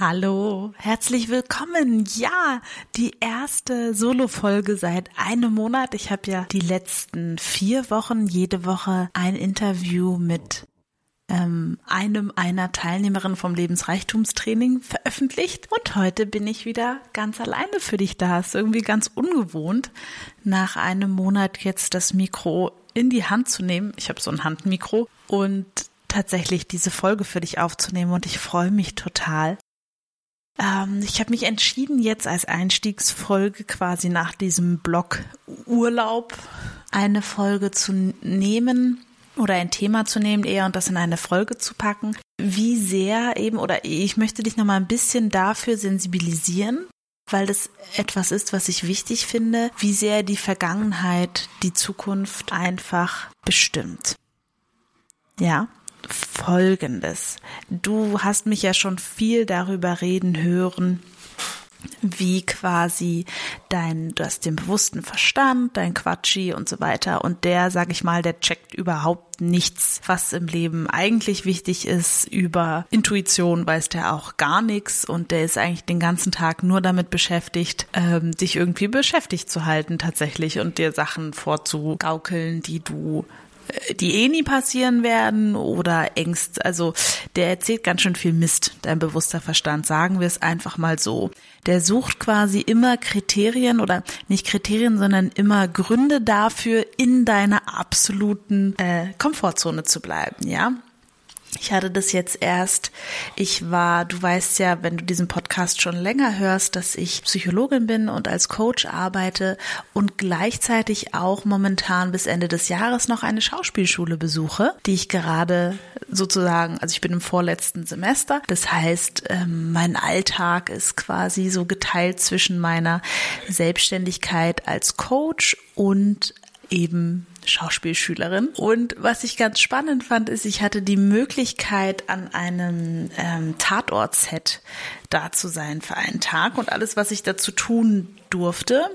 Hallo, herzlich willkommen. Ja, die erste Solo-Folge seit einem Monat. Ich habe ja die letzten vier Wochen jede Woche ein Interview mit ähm, einem einer Teilnehmerin vom Lebensreichtumstraining veröffentlicht. Und heute bin ich wieder ganz alleine für dich da. Ist irgendwie ganz ungewohnt, nach einem Monat jetzt das Mikro in die Hand zu nehmen. Ich habe so ein Handmikro und tatsächlich diese Folge für dich aufzunehmen und ich freue mich total, ähm, ich habe mich entschieden, jetzt als Einstiegsfolge quasi nach diesem Blog Urlaub eine Folge zu nehmen oder ein Thema zu nehmen eher und das in eine Folge zu packen. Wie sehr eben, oder ich möchte dich nochmal ein bisschen dafür sensibilisieren, weil das etwas ist, was ich wichtig finde, wie sehr die Vergangenheit die Zukunft einfach bestimmt. Ja, Folgendes. Du hast mich ja schon viel darüber reden hören, wie quasi dein, du hast den bewussten Verstand, dein Quatschi und so weiter. Und der, sag ich mal, der checkt überhaupt nichts, was im Leben eigentlich wichtig ist. Über Intuition weiß der auch gar nichts und der ist eigentlich den ganzen Tag nur damit beschäftigt, ähm, dich irgendwie beschäftigt zu halten tatsächlich und dir Sachen vorzugaukeln, die du die eh nie passieren werden oder Ängste. Also der erzählt ganz schön viel Mist, dein bewusster Verstand, sagen wir es einfach mal so. Der sucht quasi immer Kriterien oder nicht Kriterien, sondern immer Gründe dafür, in deiner absoluten äh, Komfortzone zu bleiben, ja. Ich hatte das jetzt erst, ich war, du weißt ja, wenn du diesen Podcast schon länger hörst, dass ich Psychologin bin und als Coach arbeite und gleichzeitig auch momentan bis Ende des Jahres noch eine Schauspielschule besuche, die ich gerade sozusagen, also ich bin im vorletzten Semester. Das heißt, ähm, mein Alltag ist quasi so geteilt zwischen meiner Selbstständigkeit als Coach und eben Schauspielschülerin. Und was ich ganz spannend fand, ist, ich hatte die Möglichkeit, an einem ähm, Tatort-Set da zu sein für einen Tag. Und alles, was ich dazu tun durfte,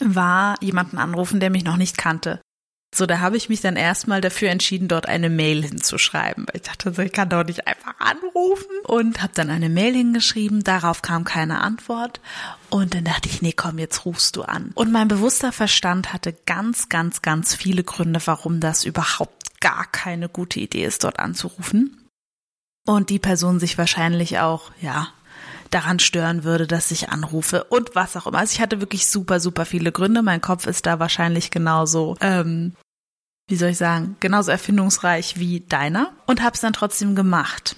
war jemanden anrufen, der mich noch nicht kannte. So, da habe ich mich dann erstmal dafür entschieden, dort eine Mail hinzuschreiben. Ich dachte, ich kann doch nicht einfach anrufen und habe dann eine Mail hingeschrieben. Darauf kam keine Antwort und dann dachte ich, nee, komm, jetzt rufst du an. Und mein bewusster Verstand hatte ganz, ganz, ganz viele Gründe, warum das überhaupt gar keine gute Idee ist, dort anzurufen. Und die Person sich wahrscheinlich auch, ja, daran stören würde, dass ich anrufe und was auch immer. Also ich hatte wirklich super, super viele Gründe. Mein Kopf ist da wahrscheinlich genauso, ähm, wie soll ich sagen, genauso erfindungsreich wie deiner und habe es dann trotzdem gemacht.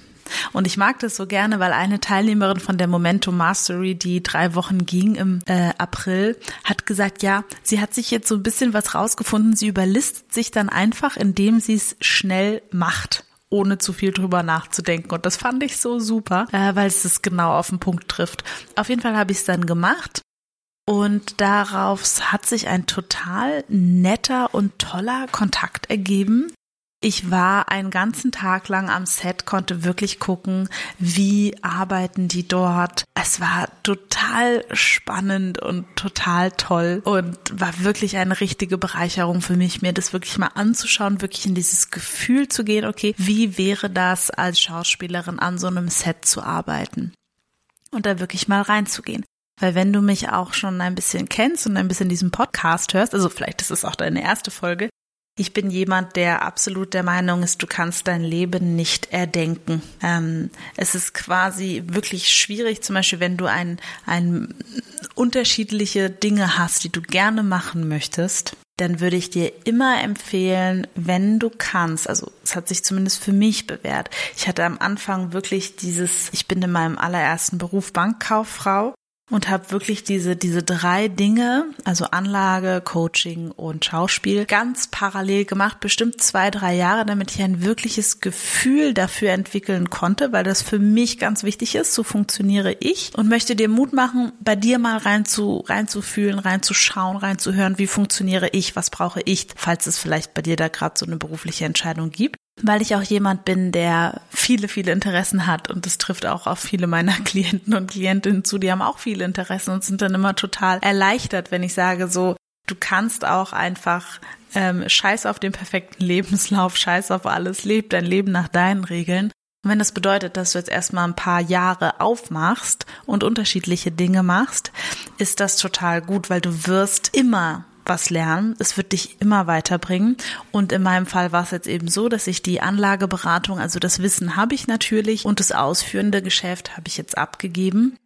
Und ich mag das so gerne, weil eine Teilnehmerin von der Momentum Mastery, die drei Wochen ging im äh, April, hat gesagt, ja, sie hat sich jetzt so ein bisschen was rausgefunden. Sie überlistet sich dann einfach, indem sie es schnell macht ohne zu viel drüber nachzudenken. Und das fand ich so super, äh, weil es es genau auf den Punkt trifft. Auf jeden Fall habe ich es dann gemacht. Und darauf hat sich ein total netter und toller Kontakt ergeben, ich war einen ganzen Tag lang am Set, konnte wirklich gucken, wie arbeiten die dort. Es war total spannend und total toll und war wirklich eine richtige Bereicherung für mich, mir das wirklich mal anzuschauen, wirklich in dieses Gefühl zu gehen, okay, wie wäre das als Schauspielerin an so einem Set zu arbeiten? Und da wirklich mal reinzugehen. Weil wenn du mich auch schon ein bisschen kennst und ein bisschen diesen Podcast hörst, also vielleicht ist es auch deine erste Folge, ich bin jemand, der absolut der Meinung ist, du kannst dein Leben nicht erdenken. Ähm, es ist quasi wirklich schwierig, zum Beispiel, wenn du ein, ein unterschiedliche Dinge hast, die du gerne machen möchtest, dann würde ich dir immer empfehlen, wenn du kannst, also es hat sich zumindest für mich bewährt. Ich hatte am Anfang wirklich dieses, ich bin in meinem allerersten Beruf Bankkauffrau und habe wirklich diese diese drei Dinge, also Anlage, Coaching und Schauspiel, ganz parallel gemacht, bestimmt zwei drei Jahre, damit ich ein wirkliches Gefühl dafür entwickeln konnte, weil das für mich ganz wichtig ist. So funktioniere ich und möchte dir Mut machen, bei dir mal rein zu reinzufühlen, reinzuschauen, reinzuhören, wie funktioniere ich, was brauche ich, falls es vielleicht bei dir da gerade so eine berufliche Entscheidung gibt weil ich auch jemand bin, der viele, viele Interessen hat und das trifft auch auf viele meiner Klienten und Klientinnen zu, die haben auch viele Interessen und sind dann immer total erleichtert, wenn ich sage so, du kannst auch einfach ähm, scheiß auf den perfekten Lebenslauf, scheiß auf alles, leb dein Leben nach deinen Regeln. Und wenn das bedeutet, dass du jetzt erstmal ein paar Jahre aufmachst und unterschiedliche Dinge machst, ist das total gut, weil du wirst immer was lernen. Es wird dich immer weiterbringen. Und in meinem Fall war es jetzt eben so, dass ich die Anlageberatung, also das Wissen habe ich natürlich und das ausführende Geschäft habe ich jetzt abgegeben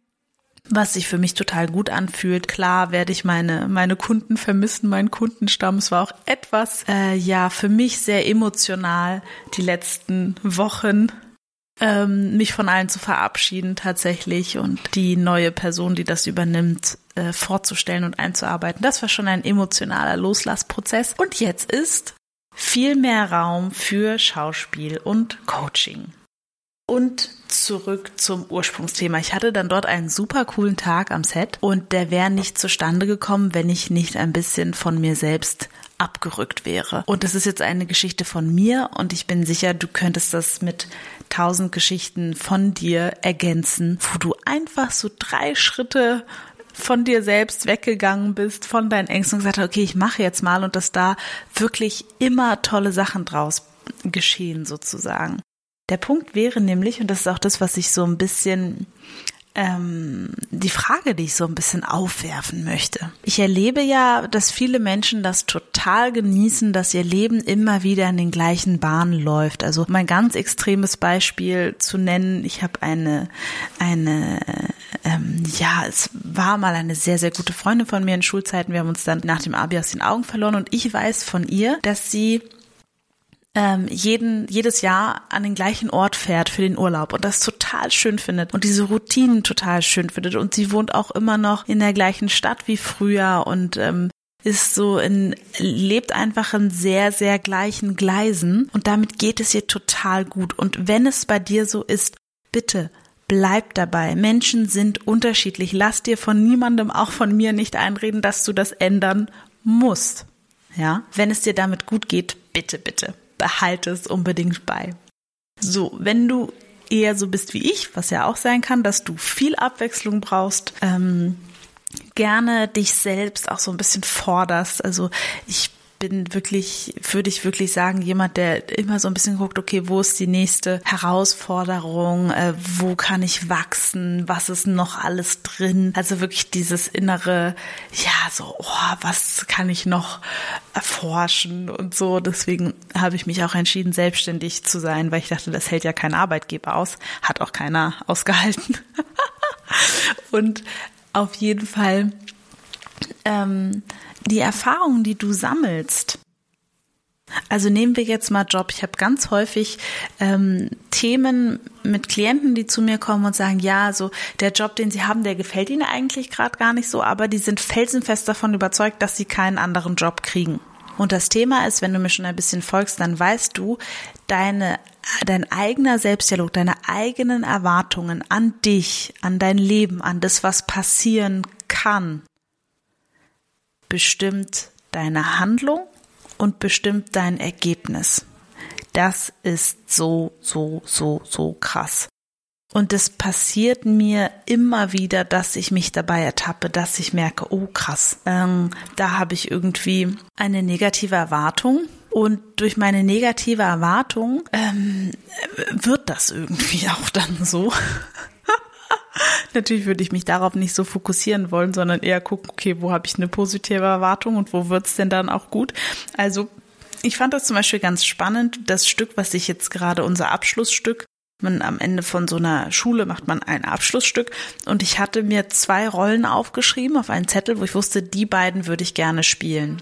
was sich für mich total gut anfühlt. Klar werde ich meine meine Kunden vermissen, meinen Kundenstamm. Es war auch etwas äh, ja für mich sehr emotional die letzten Wochen ähm, mich von allen zu verabschieden tatsächlich und die neue Person, die das übernimmt, äh, vorzustellen und einzuarbeiten. Das war schon ein emotionaler Loslassprozess. Und jetzt ist viel mehr Raum für Schauspiel und Coaching. Und zurück zum Ursprungsthema. Ich hatte dann dort einen super coolen Tag am Set und der wäre nicht zustande gekommen, wenn ich nicht ein bisschen von mir selbst abgerückt wäre. Und das ist jetzt eine Geschichte von mir und ich bin sicher, du könntest das mit tausend Geschichten von dir ergänzen, wo du einfach so drei Schritte von dir selbst weggegangen bist, von deinen Ängsten und gesagt hast, okay, ich mache jetzt mal und dass da wirklich immer tolle Sachen draus geschehen sozusagen. Der Punkt wäre nämlich, und das ist auch das, was ich so ein bisschen ähm, die Frage, die ich so ein bisschen aufwerfen möchte. Ich erlebe ja, dass viele Menschen das total genießen, dass ihr Leben immer wieder in den gleichen Bahnen läuft. Also mein ganz extremes Beispiel zu nennen, ich habe eine, eine, ähm, ja, es war mal eine sehr, sehr gute Freundin von mir in Schulzeiten. Wir haben uns dann nach dem Abi aus den Augen verloren und ich weiß von ihr, dass sie ähm, jeden, jedes Jahr an den gleichen Ort fährt für den Urlaub und das total schön findet und diese Routinen total schön findet und sie wohnt auch immer noch in der gleichen Stadt wie früher und ähm, ist so in, lebt einfach in sehr, sehr gleichen Gleisen und damit geht es ihr total gut. Und wenn es bei dir so ist, bitte bleib dabei. Menschen sind unterschiedlich. Lass dir von niemandem, auch von mir, nicht einreden, dass du das ändern musst. Ja, wenn es dir damit gut geht, bitte, bitte behalte es unbedingt bei. So, wenn du eher so bist wie ich, was ja auch sein kann, dass du viel Abwechslung brauchst, ähm, gerne dich selbst auch so ein bisschen forderst. Also ich bin wirklich, würde ich wirklich sagen, jemand, der immer so ein bisschen guckt, okay, wo ist die nächste Herausforderung, äh, wo kann ich wachsen, was ist noch alles drin? Also wirklich dieses innere, ja, so, oh, was kann ich noch erforschen und so. Deswegen habe ich mich auch entschieden, selbstständig zu sein, weil ich dachte, das hält ja kein Arbeitgeber aus, hat auch keiner ausgehalten. und auf jeden Fall ähm, die Erfahrungen, die du sammelst, also nehmen wir jetzt mal Job. Ich habe ganz häufig ähm, Themen mit Klienten, die zu mir kommen und sagen, ja, so der Job, den sie haben, der gefällt ihnen eigentlich gerade gar nicht so, aber die sind felsenfest davon überzeugt, dass sie keinen anderen Job kriegen. Und das Thema ist, wenn du mir schon ein bisschen folgst, dann weißt du, deine, dein eigener Selbstdialog, deine eigenen Erwartungen an dich, an dein Leben, an das, was passieren kann, bestimmt deine Handlung und bestimmt dein Ergebnis. Das ist so, so, so, so krass. Und es passiert mir immer wieder, dass ich mich dabei ertappe, dass ich merke, oh krass, ähm, da habe ich irgendwie eine negative Erwartung. Und durch meine negative Erwartung ähm, wird das irgendwie auch dann so. Natürlich würde ich mich darauf nicht so fokussieren wollen, sondern eher gucken, okay, wo habe ich eine positive Erwartung und wo wird's denn dann auch gut? Also ich fand das zum Beispiel ganz spannend, das Stück, was ich jetzt gerade unser Abschlussstück man am Ende von so einer Schule macht man ein Abschlussstück und ich hatte mir zwei Rollen aufgeschrieben auf einen Zettel, wo ich wusste, die beiden würde ich gerne spielen.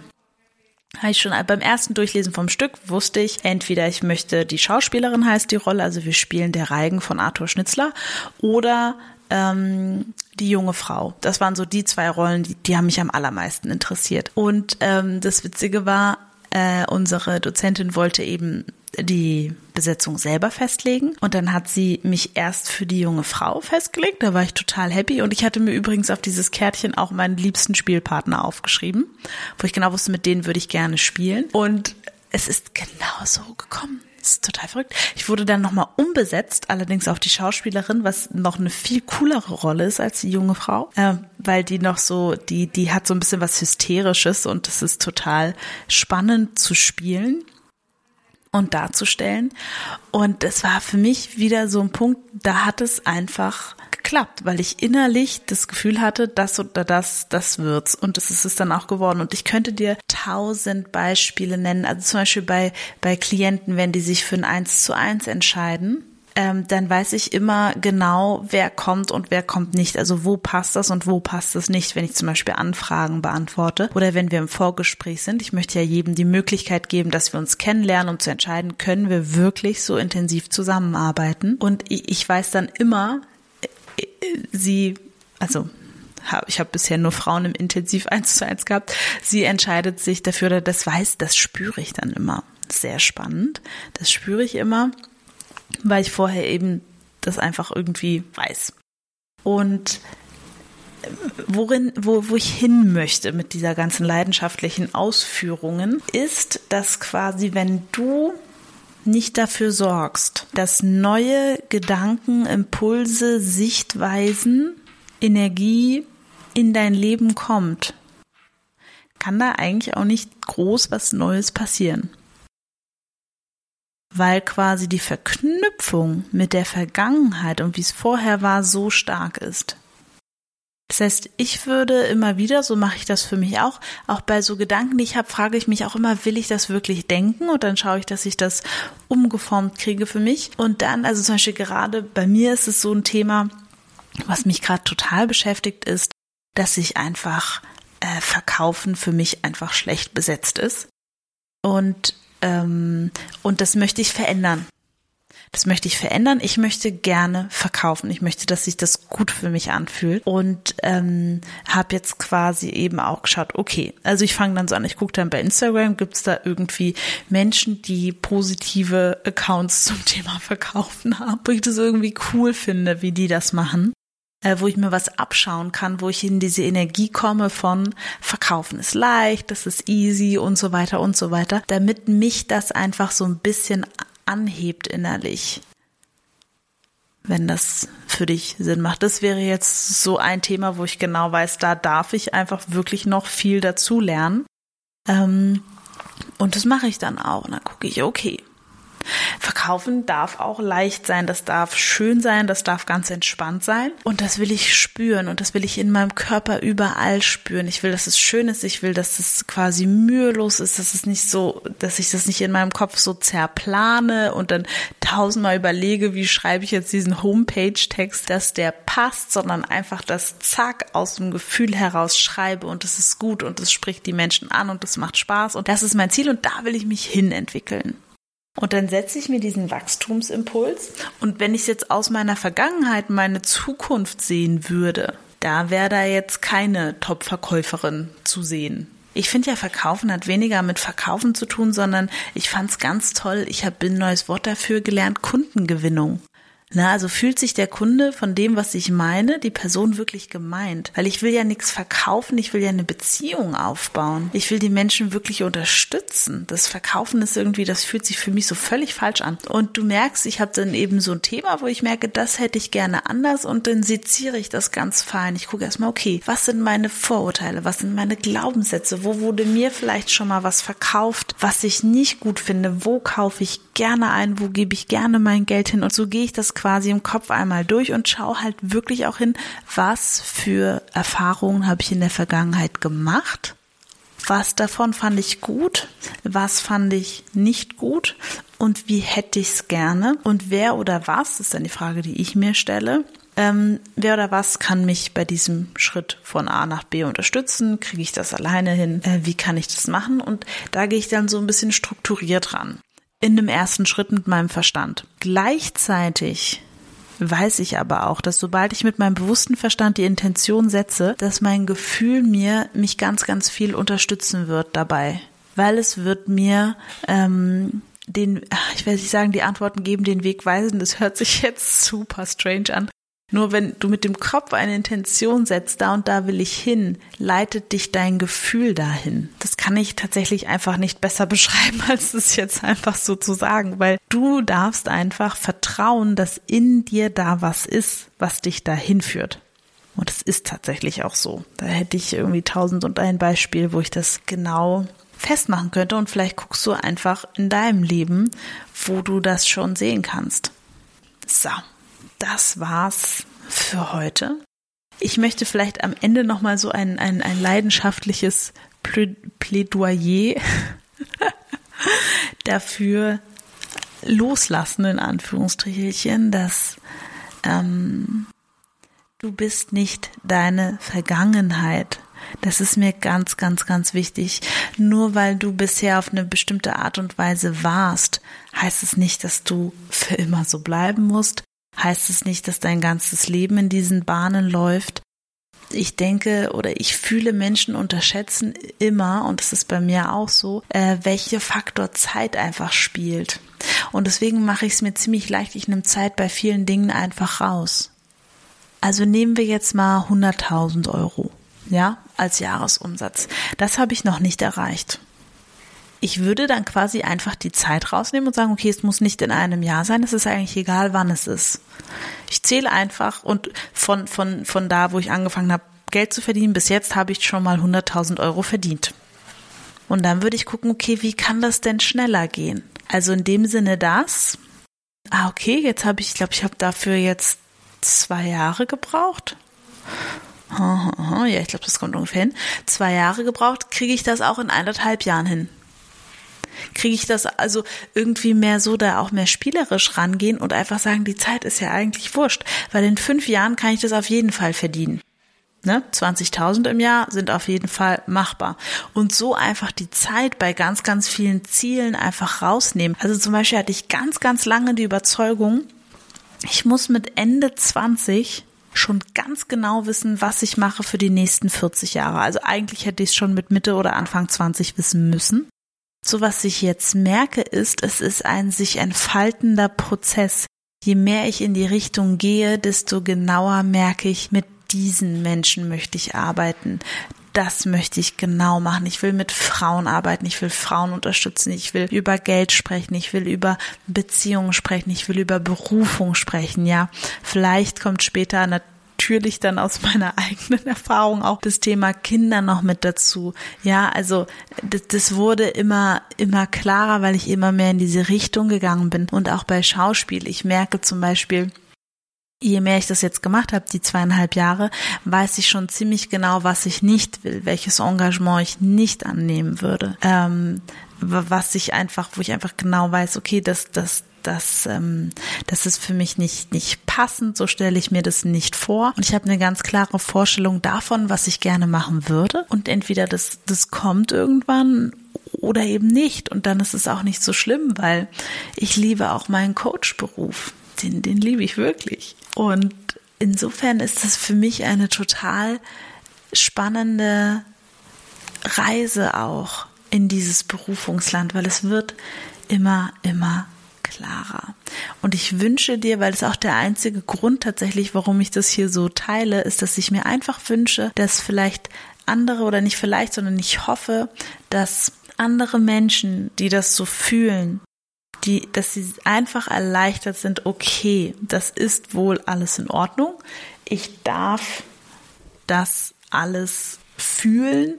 Habe ich schon beim ersten Durchlesen vom Stück wusste ich, entweder ich möchte die Schauspielerin heißt die Rolle, also wir spielen der Reigen von Arthur Schnitzler, oder ähm, die junge Frau. Das waren so die zwei Rollen, die, die haben mich am allermeisten interessiert. Und ähm, das Witzige war, äh, unsere Dozentin wollte eben die Besetzung selber festlegen und dann hat sie mich erst für die junge Frau festgelegt, da war ich total happy und ich hatte mir übrigens auf dieses Kärtchen auch meinen liebsten Spielpartner aufgeschrieben, wo ich genau wusste, mit denen würde ich gerne spielen und es ist genau so gekommen. Das ist total verrückt. Ich wurde dann nochmal umbesetzt, allerdings auf die Schauspielerin, was noch eine viel coolere Rolle ist als die junge Frau, äh, weil die noch so, die, die hat so ein bisschen was Hysterisches und es ist total spannend zu spielen und darzustellen. Und es war für mich wieder so ein Punkt, da hat es einfach geklappt, weil ich innerlich das Gefühl hatte, das oder das, das wird's. Und das ist es dann auch geworden. Und ich könnte dir tausend Beispiele nennen. Also zum Beispiel bei, bei Klienten, wenn die sich für ein Eins zu eins entscheiden, ähm, dann weiß ich immer genau, wer kommt und wer kommt nicht. Also wo passt das und wo passt das nicht, wenn ich zum Beispiel Anfragen beantworte oder wenn wir im Vorgespräch sind. Ich möchte ja jedem die Möglichkeit geben, dass wir uns kennenlernen, um zu entscheiden, können wir wirklich so intensiv zusammenarbeiten. Und ich, weiß dann immer, äh, sie, also ich habe bisher nur Frauen im Intensiv eins zu eins gehabt. Sie entscheidet sich dafür, oder das weiß, das spüre ich dann immer. Sehr spannend. Das spüre ich immer weil ich vorher eben das einfach irgendwie weiß. Und äh, worin, wo, wo ich hin möchte mit dieser ganzen leidenschaftlichen Ausführungen, ist, dass quasi, wenn du nicht dafür sorgst, dass neue Gedanken, Impulse, Sichtweisen, Energie in dein Leben kommt, kann da eigentlich auch nicht groß was Neues passieren weil quasi die Verknüpfung mit der Vergangenheit und wie es vorher war so stark ist. Das heißt, ich würde immer wieder, so mache ich das für mich auch, auch bei so Gedanken, die ich habe, frage ich mich auch immer, will ich das wirklich denken? Und dann schaue ich, dass ich das umgeformt kriege für mich. Und dann, also zum Beispiel gerade bei mir ist es so ein Thema, was mich gerade total beschäftigt ist, dass ich einfach äh, Verkaufen für mich einfach schlecht besetzt ist. Und ähm, und das möchte ich verändern. Das möchte ich verändern. Ich möchte gerne verkaufen. Ich möchte, dass sich das gut für mich anfühlt. Und ähm, habe jetzt quasi eben auch geschaut, okay, also ich fange dann so an, ich gucke dann bei Instagram, gibt es da irgendwie Menschen, die positive Accounts zum Thema Verkaufen haben, wo ich das irgendwie cool finde, wie die das machen wo ich mir was abschauen kann, wo ich in diese Energie komme von Verkaufen ist leicht, das ist easy und so weiter und so weiter, damit mich das einfach so ein bisschen anhebt innerlich. Wenn das für dich Sinn macht. Das wäre jetzt so ein Thema, wo ich genau weiß, da darf ich einfach wirklich noch viel dazu lernen. Ähm, und das mache ich dann auch. Und dann gucke ich, okay, Verkaufen darf auch leicht sein, das darf schön sein, das darf ganz entspannt sein. Und das will ich spüren und das will ich in meinem Körper überall spüren. Ich will, dass es schön ist, ich will, dass es quasi mühelos ist, dass es nicht so, dass ich das nicht in meinem Kopf so zerplane und dann tausendmal überlege, wie schreibe ich jetzt diesen Homepage-Text, dass der passt, sondern einfach das Zack aus dem Gefühl heraus schreibe und es ist gut und es spricht die Menschen an und es macht Spaß und das ist mein Ziel und da will ich mich hin entwickeln. Und dann setze ich mir diesen Wachstumsimpuls. Und wenn ich jetzt aus meiner Vergangenheit meine Zukunft sehen würde, da wäre da jetzt keine Top-Verkäuferin zu sehen. Ich finde ja, Verkaufen hat weniger mit Verkaufen zu tun, sondern ich fand es ganz toll. Ich habe ein neues Wort dafür gelernt, Kundengewinnung. Na, also fühlt sich der Kunde von dem, was ich meine, die Person wirklich gemeint? Weil ich will ja nichts verkaufen, ich will ja eine Beziehung aufbauen. Ich will die Menschen wirklich unterstützen. Das Verkaufen ist irgendwie, das fühlt sich für mich so völlig falsch an. Und du merkst, ich habe dann eben so ein Thema, wo ich merke, das hätte ich gerne anders und dann seziere ich das ganz fein. Ich gucke erstmal, okay, was sind meine Vorurteile, was sind meine Glaubenssätze, wo wurde mir vielleicht schon mal was verkauft, was ich nicht gut finde, wo kaufe ich gerne ein, wo gebe ich gerne mein Geld hin und so gehe ich das quasi im Kopf einmal durch und schaue halt wirklich auch hin, was für Erfahrungen habe ich in der Vergangenheit gemacht. Was davon fand ich gut, was fand ich nicht gut und wie hätte ich es gerne und wer oder was, ist dann die Frage, die ich mir stelle, ähm, wer oder was kann mich bei diesem Schritt von A nach B unterstützen? Kriege ich das alleine hin? Äh, wie kann ich das machen? Und da gehe ich dann so ein bisschen strukturiert ran in dem ersten Schritt mit meinem Verstand. Gleichzeitig weiß ich aber auch, dass sobald ich mit meinem bewussten Verstand die Intention setze, dass mein Gefühl mir mich ganz, ganz viel unterstützen wird dabei. Weil es wird mir ähm, den, ich will nicht sagen, die Antworten geben, den Weg weisen. Das hört sich jetzt super strange an. Nur wenn du mit dem Kopf eine Intention setzt, da und da will ich hin, leitet dich dein Gefühl dahin. Das kann ich tatsächlich einfach nicht besser beschreiben, als es jetzt einfach so zu sagen, weil du darfst einfach vertrauen, dass in dir da was ist, was dich dahin führt. Und es ist tatsächlich auch so. Da hätte ich irgendwie tausend und ein Beispiel, wo ich das genau festmachen könnte und vielleicht guckst du einfach in deinem Leben, wo du das schon sehen kannst. So das war's für heute. Ich möchte vielleicht am Ende nochmal so ein, ein, ein leidenschaftliches Plädoyer dafür loslassen, in Anführungsstrichelchen, dass ähm, du bist nicht deine Vergangenheit. Das ist mir ganz, ganz, ganz wichtig. Nur weil du bisher auf eine bestimmte Art und Weise warst, heißt es nicht, dass du für immer so bleiben musst heißt es nicht, dass dein ganzes Leben in diesen Bahnen läuft. Ich denke oder ich fühle Menschen unterschätzen immer, und das ist bei mir auch so, äh, welche Faktor Zeit einfach spielt. Und deswegen mache ich es mir ziemlich leicht. Ich nehme Zeit bei vielen Dingen einfach raus. Also nehmen wir jetzt mal 100.000 Euro, ja, als Jahresumsatz. Das habe ich noch nicht erreicht ich würde dann quasi einfach die Zeit rausnehmen und sagen, okay, es muss nicht in einem Jahr sein, es ist eigentlich egal, wann es ist. Ich zähle einfach und von, von, von da, wo ich angefangen habe, Geld zu verdienen, bis jetzt habe ich schon mal 100.000 Euro verdient. Und dann würde ich gucken, okay, wie kann das denn schneller gehen? Also in dem Sinne das, ah, okay, jetzt habe ich, ich glaube, ich habe dafür jetzt zwei Jahre gebraucht. Ja, ich glaube, das kommt ungefähr hin. Zwei Jahre gebraucht, kriege ich das auch in eineinhalb Jahren hin kriege ich das also irgendwie mehr so da auch mehr spielerisch rangehen und einfach sagen, die Zeit ist ja eigentlich wurscht, weil in fünf Jahren kann ich das auf jeden Fall verdienen. Ne? 20.000 im Jahr sind auf jeden Fall machbar. Und so einfach die Zeit bei ganz, ganz vielen Zielen einfach rausnehmen. Also zum Beispiel hatte ich ganz, ganz lange die Überzeugung, ich muss mit Ende 20 schon ganz genau wissen, was ich mache für die nächsten 40 Jahre. Also eigentlich hätte ich es schon mit Mitte oder Anfang 20 wissen müssen. So was ich jetzt merke, ist, es ist ein sich entfaltender Prozess. Je mehr ich in die Richtung gehe, desto genauer merke ich, mit diesen Menschen möchte ich arbeiten. Das möchte ich genau machen. Ich will mit Frauen arbeiten. Ich will Frauen unterstützen. Ich will über Geld sprechen. Ich will über Beziehungen sprechen. Ich will über Berufung sprechen. Ja, vielleicht kommt später natürlich dann aus meiner eigenen Erfahrung auch das Thema Kinder noch mit dazu. Ja, also das, das wurde immer, immer klarer, weil ich immer mehr in diese Richtung gegangen bin. Und auch bei Schauspiel. Ich merke zum Beispiel, je mehr ich das jetzt gemacht habe, die zweieinhalb Jahre, weiß ich schon ziemlich genau, was ich nicht will, welches Engagement ich nicht annehmen würde. Ähm, was ich einfach, wo ich einfach genau weiß, okay, das, das, das, ähm, das ist für mich nicht, nicht passend, so stelle ich mir das nicht vor. Und ich habe eine ganz klare Vorstellung davon, was ich gerne machen würde. Und entweder das, das kommt irgendwann oder eben nicht. Und dann ist es auch nicht so schlimm, weil ich liebe auch meinen Coach-Beruf. Den, den liebe ich wirklich. Und insofern ist das für mich eine total spannende Reise auch in dieses Berufungsland, weil es wird immer, immer klarer. Und ich wünsche dir, weil es auch der einzige Grund tatsächlich, warum ich das hier so teile, ist, dass ich mir einfach wünsche, dass vielleicht andere oder nicht vielleicht, sondern ich hoffe, dass andere Menschen, die das so fühlen, die, dass sie einfach erleichtert sind, okay, das ist wohl alles in Ordnung. Ich darf das alles fühlen.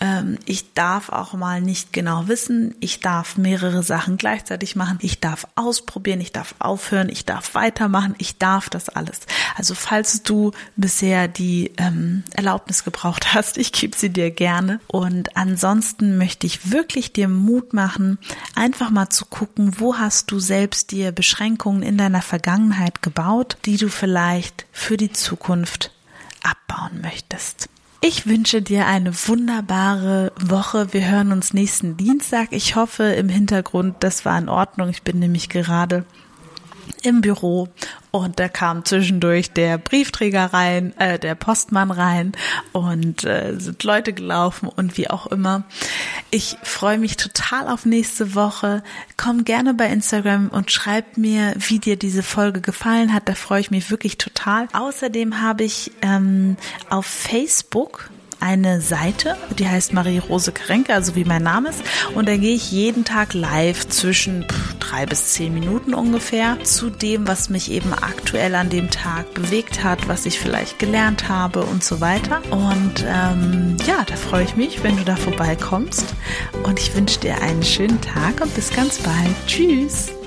Ähm, ich darf auch mal nicht genau wissen. Ich darf mehrere Sachen gleichzeitig machen. Ich darf ausprobieren. Ich darf aufhören. Ich darf weitermachen. Ich darf das alles. Also falls du bisher die ähm, Erlaubnis gebraucht hast, ich gebe sie dir gerne. Und ansonsten möchte ich wirklich dir Mut machen, einfach mal zu gucken, wo hast du selbst dir Beschränkungen in deiner Vergangenheit gebaut, die du vielleicht für die Zukunft abbauen möchtest. Ich wünsche dir eine wunderbare Woche. Wir hören uns nächsten Dienstag. Ich hoffe im Hintergrund, das war in Ordnung. Ich bin nämlich gerade im Büro und da kam zwischendurch der Briefträger rein, äh, der Postmann rein und äh, sind Leute gelaufen und wie auch immer. Ich freue mich total auf nächste Woche. Komm gerne bei Instagram und schreib mir, wie dir diese Folge gefallen hat. Da freue ich mich wirklich total. Außerdem habe ich ähm, auf Facebook eine Seite, die heißt Marie-Rose Karenke, also wie mein Name ist. Und da gehe ich jeden Tag live zwischen drei bis zehn Minuten ungefähr zu dem, was mich eben aktuell an dem Tag bewegt hat, was ich vielleicht gelernt habe und so weiter. Und ähm, ja, da freue ich mich, wenn du da vorbeikommst. Und ich wünsche dir einen schönen Tag und bis ganz bald. Tschüss.